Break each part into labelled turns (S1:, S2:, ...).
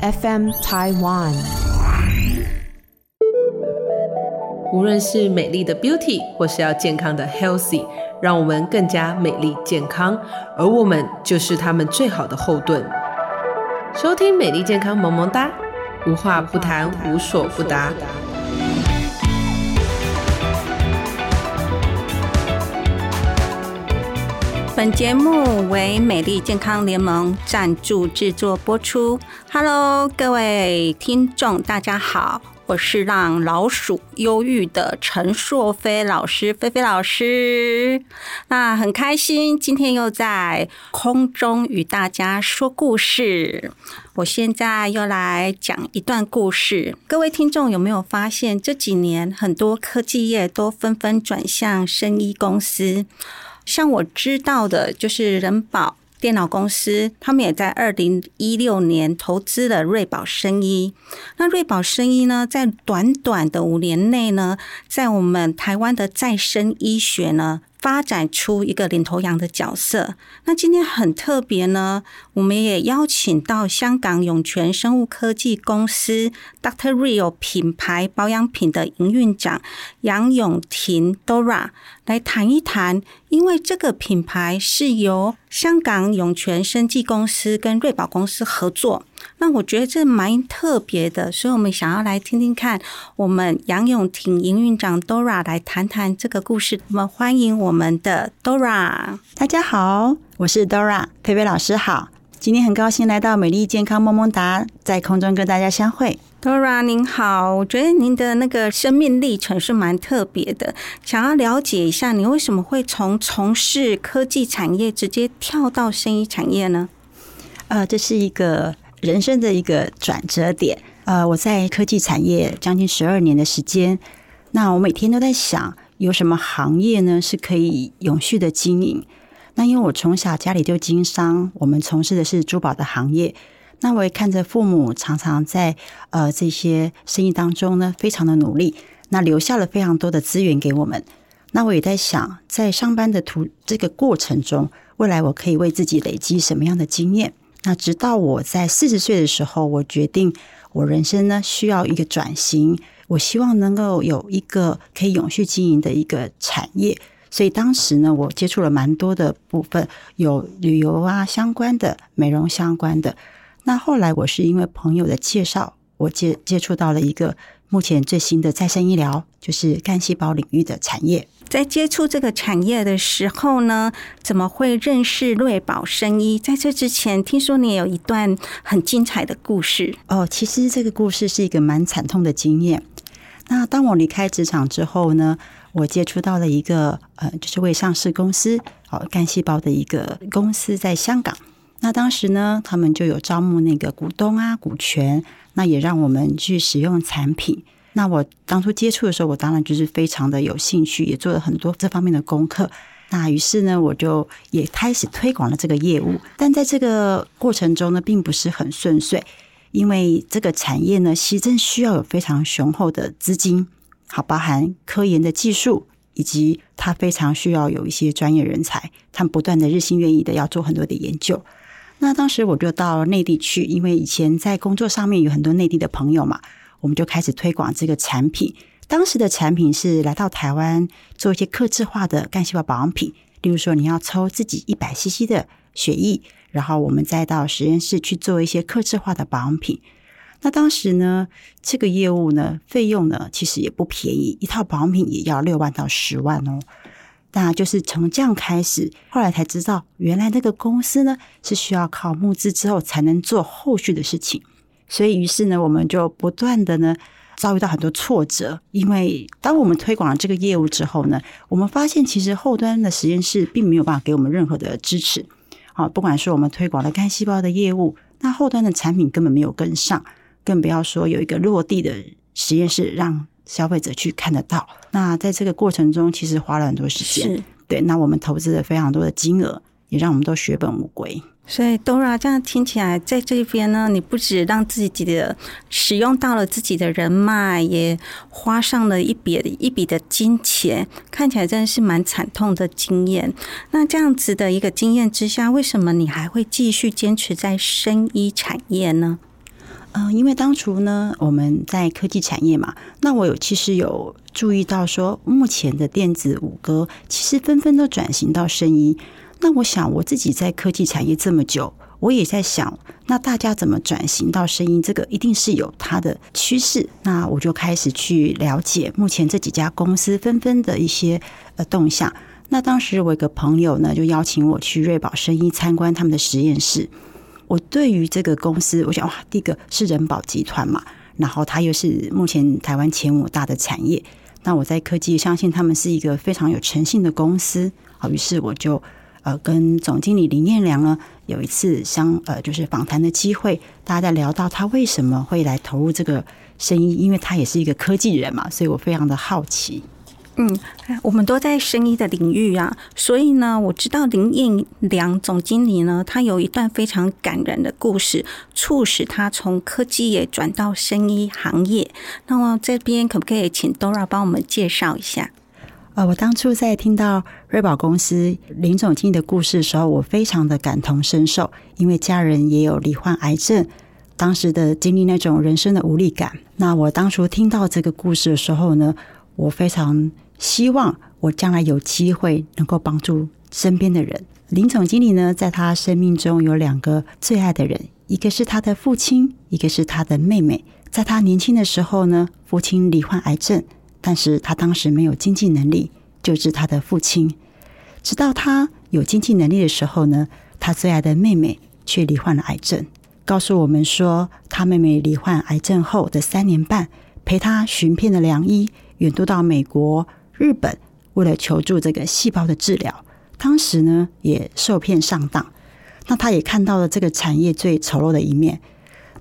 S1: FM Taiwan。
S2: 无论是美丽的 Beauty，或是要健康的 Healthy，让我们更加美丽健康，而我们就是他们最好的后盾。收听美丽健康萌萌哒，无话不谈，无所不答。
S3: 本节目为美丽健康联盟赞助制作播出。Hello，各位听众，大家好，我是让老鼠忧郁的陈硕飞老师，菲菲老师。那很开心，今天又在空中与大家说故事。我现在又来讲一段故事。各位听众有没有发现，这几年很多科技业都纷纷转向生医公司？像我知道的，就是人保电脑公司，他们也在二零一六年投资了瑞宝生医。那瑞宝生医呢，在短短的五年内呢，在我们台湾的再生医学呢。发展出一个领头羊的角色。那今天很特别呢，我们也邀请到香港永泉生物科技公司 Doctor Real 品牌保养品的营运长杨永婷 Dora 来谈一谈，因为这个品牌是由香港永泉生技公司跟瑞宝公司合作。那我觉得这蛮特别的，所以我们想要来听听看，我们杨永婷营运长 Dora 来谈谈这个故事。我们欢迎我们的 Dora，
S4: 大家好，我是 Dora，佩佩老师好，今天很高兴来到美丽健康萌萌哒，在空中跟大家相会。
S3: Dora 您好，我觉得您的那个生命历程是蛮特别的，想要了解一下，你为什么会从从事科技产业直接跳到生意产业呢？
S4: 呃，这是一个。人生的一个转折点，呃，我在科技产业将近十二年的时间，那我每天都在想，有什么行业呢是可以永续的经营？那因为我从小家里就经商，我们从事的是珠宝的行业，那我也看着父母常常在呃这些生意当中呢，非常的努力，那留下了非常多的资源给我们。那我也在想，在上班的途这个过程中，未来我可以为自己累积什么样的经验？那直到我在四十岁的时候，我决定我人生呢需要一个转型，我希望能够有一个可以永续经营的一个产业。所以当时呢，我接触了蛮多的部分，有旅游啊相关的、美容相关的。那后来我是因为朋友的介绍，我接接触到了一个目前最新的再生医疗，就是干细胞领域的产业。
S3: 在接触这个产业的时候呢，怎么会认识瑞宝生医？在这之前，听说你也有一段很精彩的故事
S4: 哦。其实这个故事是一个蛮惨痛的经验。那当我离开职场之后呢，我接触到了一个呃，就是未上市公司哦，干细胞的一个公司在香港。那当时呢，他们就有招募那个股东啊，股权，那也让我们去使用产品。那我当初接触的时候，我当然就是非常的有兴趣，也做了很多这方面的功课。那于是呢，我就也开始推广了这个业务。但在这个过程中呢，并不是很顺遂，因为这个产业呢，其实需要有非常雄厚的资金，好，包含科研的技术，以及它非常需要有一些专业人才，他们不断的日新月异的要做很多的研究。那当时我就到内地去，因为以前在工作上面有很多内地的朋友嘛。我们就开始推广这个产品。当时的产品是来到台湾做一些客制化的干细胞保养品，例如说你要抽自己一百 CC 的血液，然后我们再到实验室去做一些客制化的保养品。那当时呢，这个业务呢，费用呢其实也不便宜，一套保养品也要六万到十万哦。那就是从这样开始，后来才知道，原来那个公司呢是需要靠募资之后才能做后续的事情。所以，于是呢，我们就不断的呢遭遇到很多挫折，因为当我们推广了这个业务之后呢，我们发现其实后端的实验室并没有办法给我们任何的支持。啊，不管是我们推广了干细胞的业务，那后端的产品根本没有跟上，更不要说有一个落地的实验室让消费者去看得到。那在这个过程中，其实花了很多时间。对，那我们投资了非常多的金额，也让我们都血本无归。
S3: 所以，Dora 这样听起来，在这边呢，你不止让自己的使用到了自己的人脉，也花上了一笔一笔的金钱，看起来真的是蛮惨痛的经验。那这样子的一个经验之下，为什么你还会继续坚持在生医产业呢？
S4: 嗯，因为当初呢，我们在科技产业嘛，那我有其实有注意到说，目前的电子五哥其实纷纷都转型到声音。那我想我自己在科技产业这么久，我也在想，那大家怎么转型到声音？这个一定是有它的趋势。那我就开始去了解目前这几家公司纷纷的一些呃动向。那当时我一个朋友呢，就邀请我去瑞宝声音参观他们的实验室。我对于这个公司，我想哇，第一个是人保集团嘛，然后它又是目前台湾前五大的产业。那我在科技相信他们是一个非常有诚信的公司。好，于是我就呃跟总经理林彦良呢有一次相呃就是访谈的机会，大家在聊到他为什么会来投入这个生意，因为他也是一个科技人嘛，所以我非常的好奇。
S3: 嗯，我们都在生意的领域啊，所以呢，我知道林彦良总经理呢，他有一段非常感人的故事，促使他从科技业转到生意行业。那么这边可不可以请 Dora 帮我们介绍一下？
S4: 呃，我当初在听到瑞宝公司林总经理的故事的时候，我非常的感同身受，因为家人也有罹患癌症，当时的经历那种人生的无力感。那我当初听到这个故事的时候呢，我非常。希望我将来有机会能够帮助身边的人。林总经理呢，在他生命中有两个最爱的人，一个是他的父亲，一个是他的妹妹。在他年轻的时候呢，父亲罹患癌症，但是他当时没有经济能力救治他的父亲。直到他有经济能力的时候呢，他最爱的妹妹却罹患了癌症。告诉我们说，他妹妹罹患癌症后的三年半，陪他寻遍了良医，远渡到美国。日本为了求助这个细胞的治疗，当时呢也受骗上当。那他也看到了这个产业最丑陋的一面。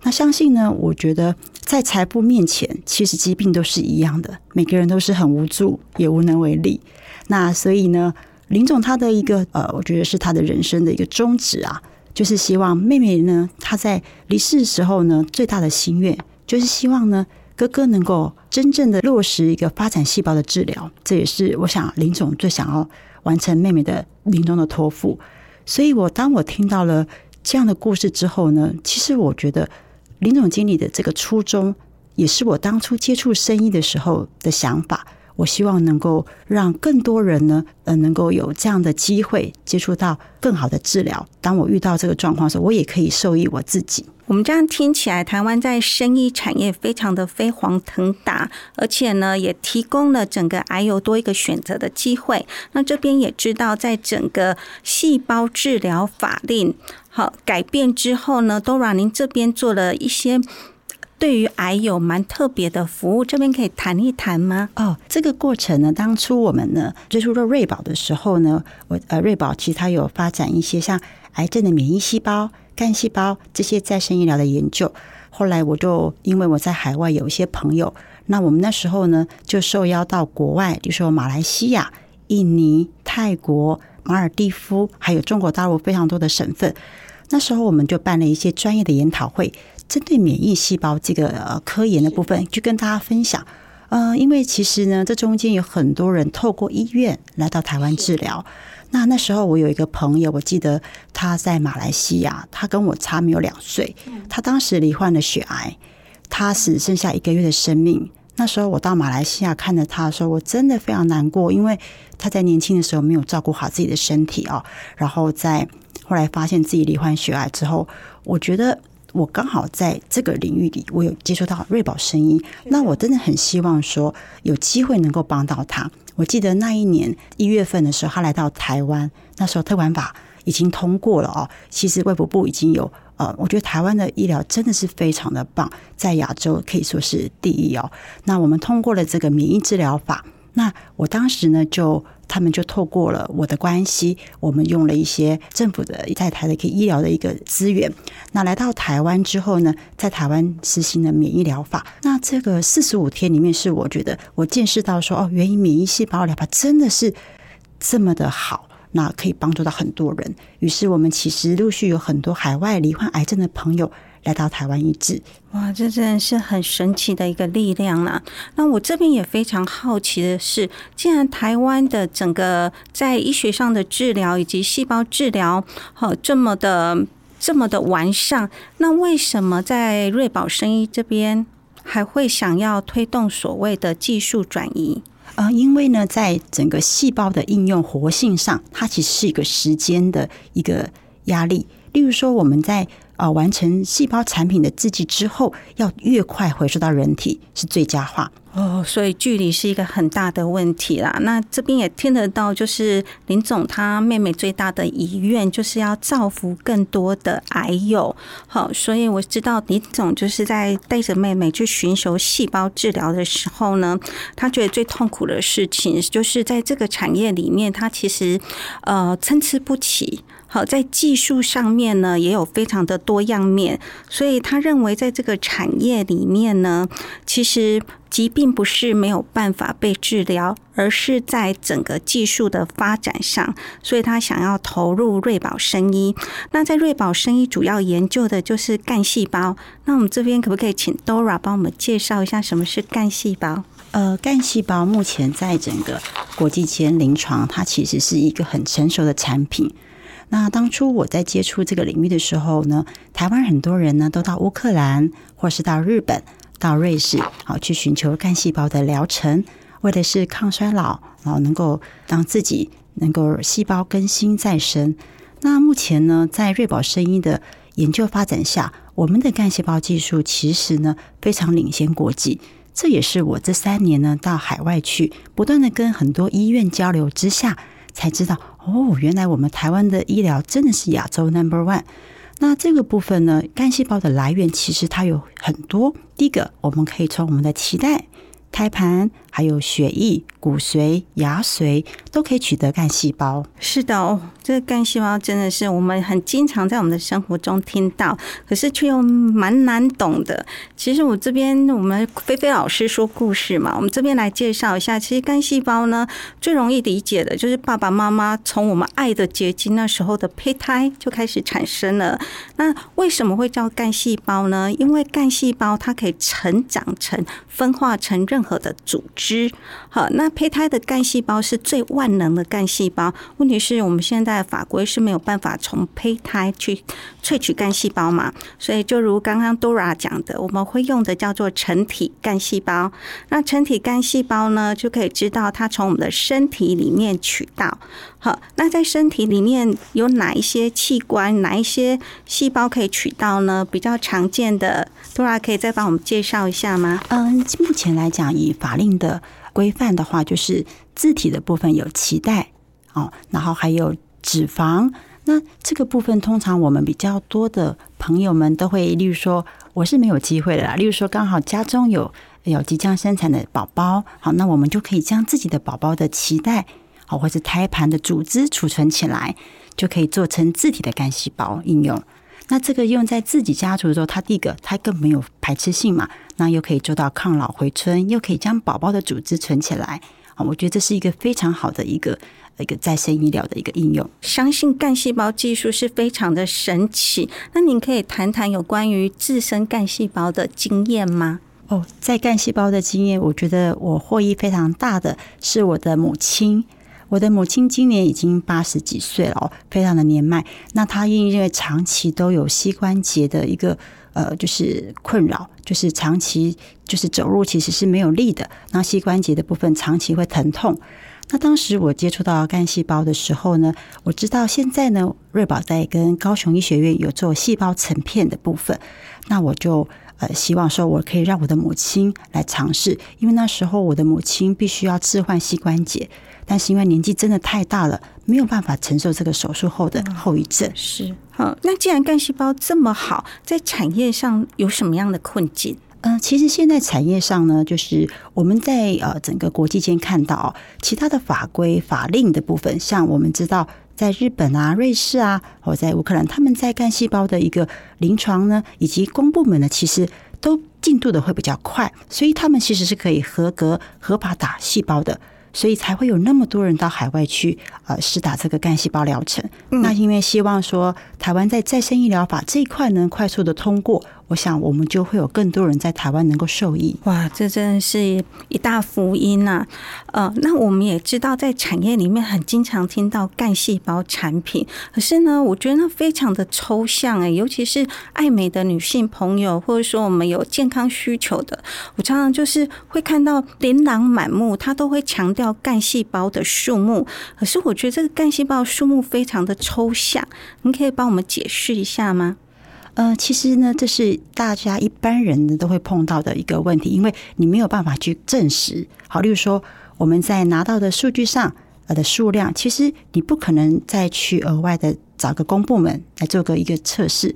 S4: 那相信呢，我觉得在财富面前，其实疾病都是一样的，每个人都是很无助，也无能为力。那所以呢，林总他的一个呃，我觉得是他的人生的一个宗旨啊，就是希望妹妹呢，她在离世的时候呢，最大的心愿就是希望呢。哥哥能够真正的落实一个发展细胞的治疗，这也是我想林总最想要完成妹妹的临终的托付。所以，我当我听到了这样的故事之后呢，其实我觉得林总经理的这个初衷，也是我当初接触生意的时候的想法。我希望能够让更多人呢，呃，能够有这样的机会接触到更好的治疗。当我遇到这个状况的时候，我也可以受益我自己。
S3: 我们这样听起来，台湾在生医产业非常的飞黄腾达，而且呢，也提供了整个癌友多一个选择的机会。那这边也知道，在整个细胞治疗法令好改变之后呢，Dora 您这边做了一些。对于癌友蛮特别的服务，这边可以谈一谈吗？
S4: 哦，这个过程呢，当初我们呢接触到瑞宝的时候呢，我呃瑞宝其实它有发展一些像癌症的免疫细胞、干细胞这些再生医疗的研究。后来我就因为我在海外有一些朋友，那我们那时候呢就受邀到国外，比如说马来西亚、印尼、泰国、马尔蒂夫，还有中国大陆非常多的省份。那时候我们就办了一些专业的研讨会。针对免疫细胞这个科研的部分，就跟大家分享。呃，因为其实呢，这中间有很多人透过医院来到台湾治疗。那那时候我有一个朋友，我记得他在马来西亚，他跟我差没有两岁。他当时罹患了血癌，他只剩下一个月的生命。那时候我到马来西亚看着他的时候，我真的非常难过，因为他在年轻的时候没有照顾好自己的身体哦。然后在后来发现自己罹患血癌之后，我觉得。我刚好在这个领域里，我有接触到瑞宝声音，那我真的很希望说有机会能够帮到他。我记得那一年一月份的时候，他来到台湾，那时候特管法已经通过了哦。其实卫福部已经有呃，我觉得台湾的医疗真的是非常的棒，在亚洲可以说是第一哦。那我们通过了这个免疫治疗法，那我当时呢就。他们就透过了我的关系，我们用了一些政府的在台的一个医疗的一个资源。那来到台湾之后呢，在台湾实行了免疫疗法。那这个四十五天里面，是我觉得我见识到说，哦，原因免疫细胞疗法真的是这么的好，那可以帮助到很多人。于是我们其实陆续有很多海外罹患癌症的朋友。来到台湾医治，
S3: 哇，这真的是很神奇的一个力量啦！那我这边也非常好奇的是，既然台湾的整个在医学上的治疗以及细胞治疗，好这么的这么的完善，那为什么在瑞宝生医这边还会想要推动所谓的技术转移？
S4: 呃，因为呢，在整个细胞的应用活性上，它其实是一个时间的一个压力。例如说，我们在啊完成细胞产品的制剂之后，要越快回收到人体是最佳化。
S3: 哦，所以距离是一个很大的问题啦。那这边也听得到，就是林总他妹妹最大的遗愿，就是要造福更多的癌友。好，所以我知道林总就是在带着妹妹去寻求细胞治疗的时候呢，他觉得最痛苦的事情就是在这个产业里面，他其实呃参差不齐。好，在技术上面呢，也有非常的多样面，所以他认为在这个产业里面呢，其实疾病不是没有办法被治疗，而是在整个技术的发展上，所以他想要投入瑞宝生医。那在瑞宝生医主要研究的就是干细胞。那我们这边可不可以请 Dora 帮我们介绍一下什么是干细胞？
S4: 呃，干细胞目前在整个国际间临床，它其实是一个很成熟的产品。那当初我在接触这个领域的时候呢，台湾很多人呢都到乌克兰，或是到日本、到瑞士，好去寻求干细胞的疗程，为的是抗衰老，然后能够让自己能够细胞更新再生。那目前呢，在瑞宝生医的研究发展下，我们的干细胞技术其实呢非常领先国际。这也是我这三年呢到海外去，不断的跟很多医院交流之下。才知道哦，原来我们台湾的医疗真的是亚洲 number one。那这个部分呢，干细胞的来源其实它有很多。第一个，我们可以从我们的脐带。胎盘还有血液、骨髓、牙髓都可以取得干细胞。
S3: 是的哦，这个干细胞真的是我们很经常在我们的生活中听到，可是却又蛮难懂的。其实我这边我们菲菲老师说故事嘛，我们这边来介绍一下。其实干细胞呢，最容易理解的就是爸爸妈妈从我们爱的结晶那时候的胚胎就开始产生了。那为什么会叫干细胞呢？因为干细胞它可以成长成、分化成任何的组织，好，那胚胎的干细胞是最万能的干细胞。问题是我们现在法规是没有办法从胚胎去萃取干细胞嘛？所以就如刚刚 Dora 讲的，我们会用的叫做成体干细胞。那成体干细胞呢，就可以知道它从我们的身体里面取到。好，那在身体里面有哪一些器官、哪一些细胞可以取到呢？比较常见的，Dora 可以再帮我们介绍一下吗？
S4: 嗯，目前来讲，以法令的规范的话，就是字体的部分有脐带哦，然后还有脂肪。那这个部分，通常我们比较多的朋友们都会，例如说，我是没有机会的啦。例如说，刚好家中有有即将生产的宝宝，好，那我们就可以将自己的宝宝的脐带。好，或是胎盘的组织储存起来，就可以做成自体的干细胞应用。那这个用在自己家族的时候，它第一个它更没有排斥性嘛，那又可以做到抗老回春，又可以将宝宝的组织存起来。啊，我觉得这是一个非常好的一个一个再生医疗的一个应用。
S3: 相信干细胞技术是非常的神奇。那您可以谈谈有关于自身干细胞的经验吗？
S4: 哦，在干细胞的经验，我觉得我获益非常大的是我的母亲。我的母亲今年已经八十几岁了哦，非常的年迈。那她因为长期都有膝关节的一个呃，就是困扰，就是长期就是走路其实是没有力的，那膝关节的部分长期会疼痛。那当时我接触到干细胞的时候呢，我知道现在呢，瑞宝在跟高雄医学院有做细胞成片的部分，那我就。呃，希望说我可以让我的母亲来尝试，因为那时候我的母亲必须要置换膝关节，但是因为年纪真的太大了，没有办法承受这个手术后的后遗症。
S3: 是，好，那既然干细胞这么好，在产业上有什么样的困境？
S4: 嗯，其实现在产业上呢，就是我们在呃整个国际间看到其他的法规法令的部分，像我们知道。在日本啊、瑞士啊，或在乌克兰，他们在干细胞的一个临床呢，以及公部门呢，其实都进度的会比较快，所以他们其实是可以合格、合法打细胞的，所以才会有那么多人到海外去呃试打这个干细胞疗程。那因为希望说台湾在再生医疗法这一块能快速的通过，我想我们就会有更多人在台湾能够受益。
S3: 哇，这真的是一大福音呐！呃，那我们也知道，在产业里面很经常听到干细胞产品，可是呢，我觉得那非常的抽象哎，尤其是爱美的女性朋友，或者说我们有健康需求的，我常常就是会看到琳琅满目，他都会强调干细胞的数目，可是我觉得这个干细胞数目非常的抽象，您可以帮我们解释一下吗？
S4: 呃，其实呢，这是大家一般人都会碰到的一个问题，因为你没有办法去证实。好，例如说我们在拿到的数据上呃的数量，其实你不可能再去额外的找个公部门来做个一个测试。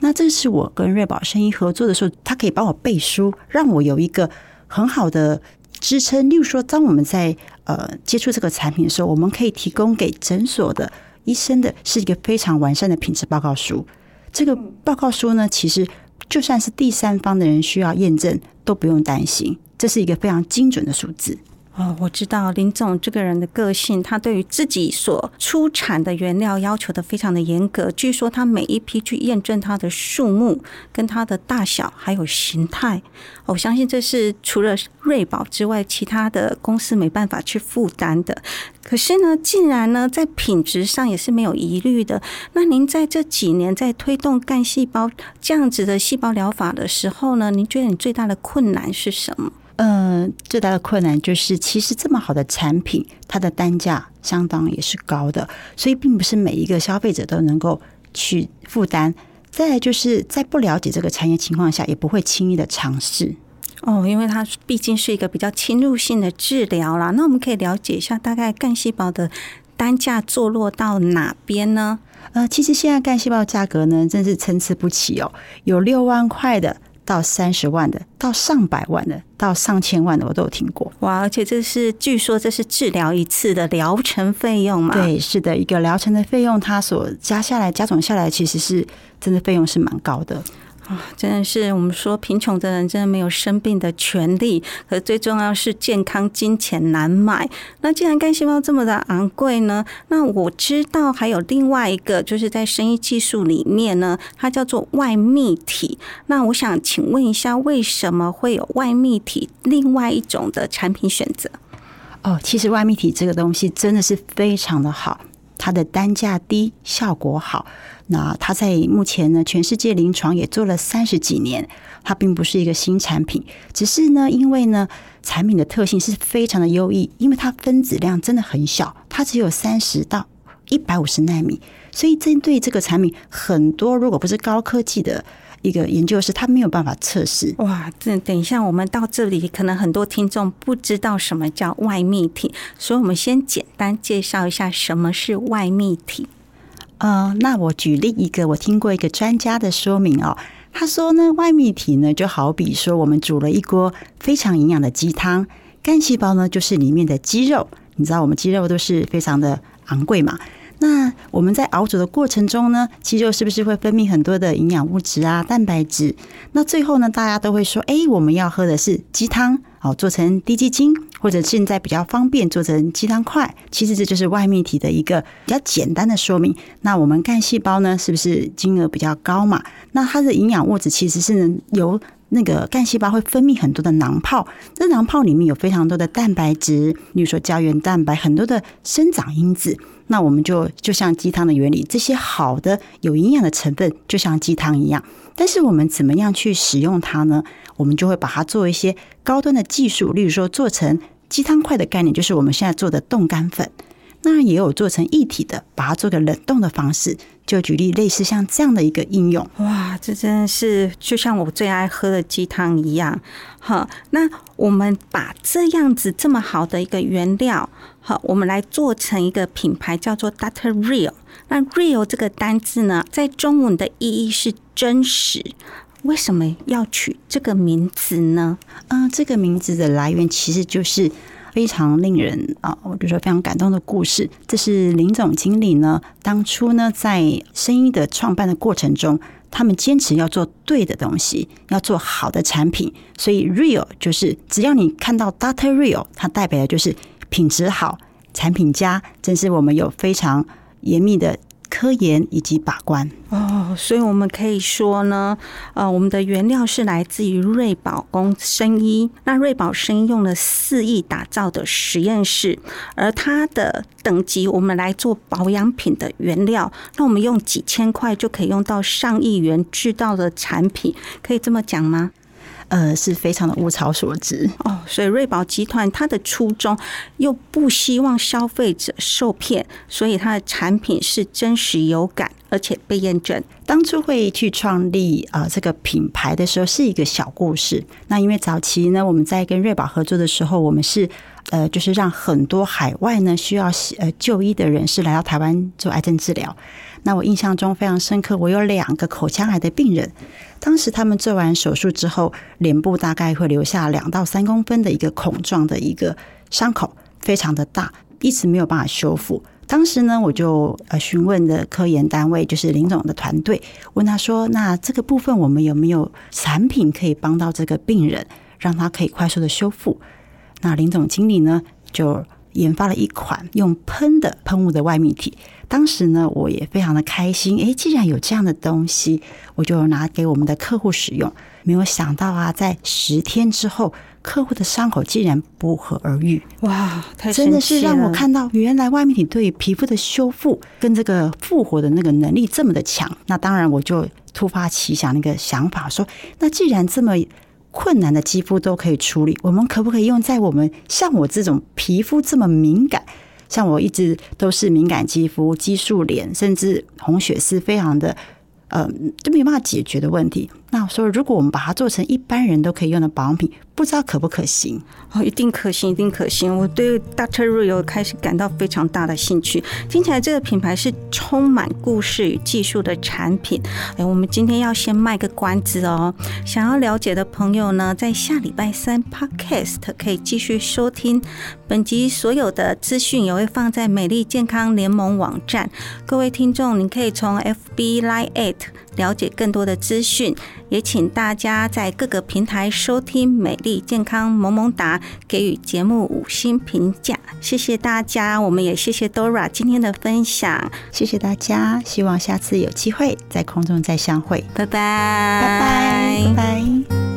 S4: 那这是我跟瑞宝生意合作的时候，他可以帮我背书，让我有一个很好的支撑。例如说，当我们在呃接触这个产品的时候，我们可以提供给诊所的医生的是一个非常完善的品质报告书。这个报告书呢，其实就算是第三方的人需要验证，都不用担心，这是一个非常精准的数字。
S3: 哦，我知道林总这个人的个性，他对于自己所出产的原料要求的非常的严格。据说他每一批去验证它的数目、跟它的大小还有形态，我相信这是除了瑞宝之外，其他的公司没办法去负担的。可是呢，竟然呢在品质上也是没有疑虑的。那您在这几年在推动干细胞这样子的细胞疗法的时候呢，您觉得你最大的困难是什么？
S4: 嗯，最大的困难就是，其实这么好的产品，它的单价相当也是高的，所以并不是每一个消费者都能够去负担。再来就是在不了解这个产业情况下，也不会轻易的尝试。
S3: 哦，因为它毕竟是一个比较侵入性的治疗啦。那我们可以了解一下，大概干细胞的单价坐落到哪边呢？
S4: 呃，其实现在干细胞价格呢，真是参差不齐哦，有六万块的。到三十万的，到上百万的，到上千万的，我都有听过。
S3: 哇！而且这是据说这是治疗一次的疗程费用嘛？
S4: 对，是的，一个疗程的费用，它所加下来、加总下来，其实是真的费用是蛮高的。
S3: 啊，真的是我们说贫穷的人真的没有生病的权利，可最重要是健康，金钱难买。那既然干细胞这么的昂贵呢？那我知道还有另外一个，就是在生育技术里面呢，它叫做外泌体。那我想请问一下，为什么会有外泌体另外一种的产品选择？
S4: 哦，其实外泌体这个东西真的是非常的好，它的单价低，效果好。那它在目前呢，全世界临床也做了三十几年，它并不是一个新产品，只是呢，因为呢，产品的特性是非常的优异，因为它分子量真的很小，它只有三十到一百五十纳米，所以针对这个产品，很多如果不是高科技的一个研究是，它没有办法测试。
S3: 哇，这等一下我们到这里，可能很多听众不知道什么叫外泌体，所以我们先简单介绍一下什么是外泌体。
S4: 呃，那我举例一个，我听过一个专家的说明哦。他说呢，外泌体呢就好比说，我们煮了一锅非常营养的鸡汤，干细胞呢就是里面的肌肉。你知道我们肌肉都是非常的昂贵嘛？那我们在熬煮的过程中呢，鸡肉是不是会分泌很多的营养物质啊、蛋白质？那最后呢，大家都会说，哎，我们要喝的是鸡汤，好做成低鸡精。或者现在比较方便做成鸡汤块，其实这就是外泌体的一个比较简单的说明。那我们干细胞呢，是不是金额比较高嘛？那它的营养物质其实是能由那个干细胞会分泌很多的囊泡，这囊泡里面有非常多的蛋白质，比如说胶原蛋白，很多的生长因子。那我们就就像鸡汤的原理，这些好的有营养的成分就像鸡汤一样。但是我们怎么样去使用它呢？我们就会把它做一些高端的技术，例如说做成鸡汤块的概念，就是我们现在做的冻干粉。那也有做成一体的，把它做个冷冻的方式。就举例类似像这样的一个应用，
S3: 哇，这真的是就像我最爱喝的鸡汤一样。好，那我们把这样子这么好的一个原料，好，我们来做成一个品牌，叫做 Data Real。那 Real 这个单字呢，在中文的意义是真实。为什么要取这个名字呢？
S4: 嗯，这个名字的来源其实就是非常令人啊，我就说非常感动的故事。这是林总经理呢，当初呢在声音的创办的过程中，他们坚持要做对的东西，要做好的产品。所以 real 就是只要你看到 data real，它代表的就是品质好，产品佳。正是我们有非常严密的。科研以及把关。
S3: 哦，所以我们可以说呢，呃，我们的原料是来自于瑞宝公生医。那瑞宝生医用了四亿打造的实验室，而它的等级，我们来做保养品的原料，那我们用几千块就可以用到上亿元制造的产品，可以这么讲吗？
S4: 呃，是非常的物超所值
S3: 哦。所以瑞宝集团它的初衷又不希望消费者受骗，所以它的产品是真实有感，而且被验证。
S4: 当初会去创立啊这个品牌的时候，是一个小故事。那因为早期呢，我们在跟瑞宝合作的时候，我们是呃，就是让很多海外呢需要呃就医的人士来到台湾做癌症治疗。那我印象中非常深刻，我有两个口腔癌的病人，当时他们做完手术之后，脸部大概会留下两到三公分的一个孔状的一个伤口，非常的大，一直没有办法修复。当时呢，我就呃询问的科研单位，就是林总的团队，问他说：“那这个部分我们有没有产品可以帮到这个病人，让他可以快速的修复？”那林总经理呢，就研发了一款用喷的喷雾的外泌体。当时呢，我也非常的开心。诶，既然有这样的东西，我就拿给我们的客户使用。没有想到啊，在十天之后，客户的伤口竟然不合而愈。
S3: 哇，太
S4: 真的是让我看到，原来外面体对皮肤的修复跟这个复活的那个能力这么的强。那当然，我就突发奇想那个想法，说，那既然这么困难的肌肤都可以处理，我们可不可以用在我们像我这种皮肤这么敏感？像我一直都是敏感肌肤、激素脸，甚至红血丝，非常的，呃，都没办法解决的问题。那我说，如果我们把它做成一般人都可以用的保养品，不知道可不可行？
S3: 哦，一定可行，一定可行。我对 Doctor Rio 开始感到非常大的兴趣。听起来这个品牌是充满故事与技术的产品。哎，我们今天要先卖个关子哦。想要了解的朋友呢，在下礼拜三 Podcast 可以继续收听。本集所有的资讯也会放在美丽健康联盟网站。各位听众，你可以从 FB Line at 了解更多的资讯。也请大家在各个平台收听美丽健康萌萌哒，给予节目五星评价，谢谢大家。我们也谢谢 Dora 今天的分享，
S4: 谢谢大家。希望下次有机会在空中再相会，
S3: 拜拜，
S4: 拜拜，拜拜。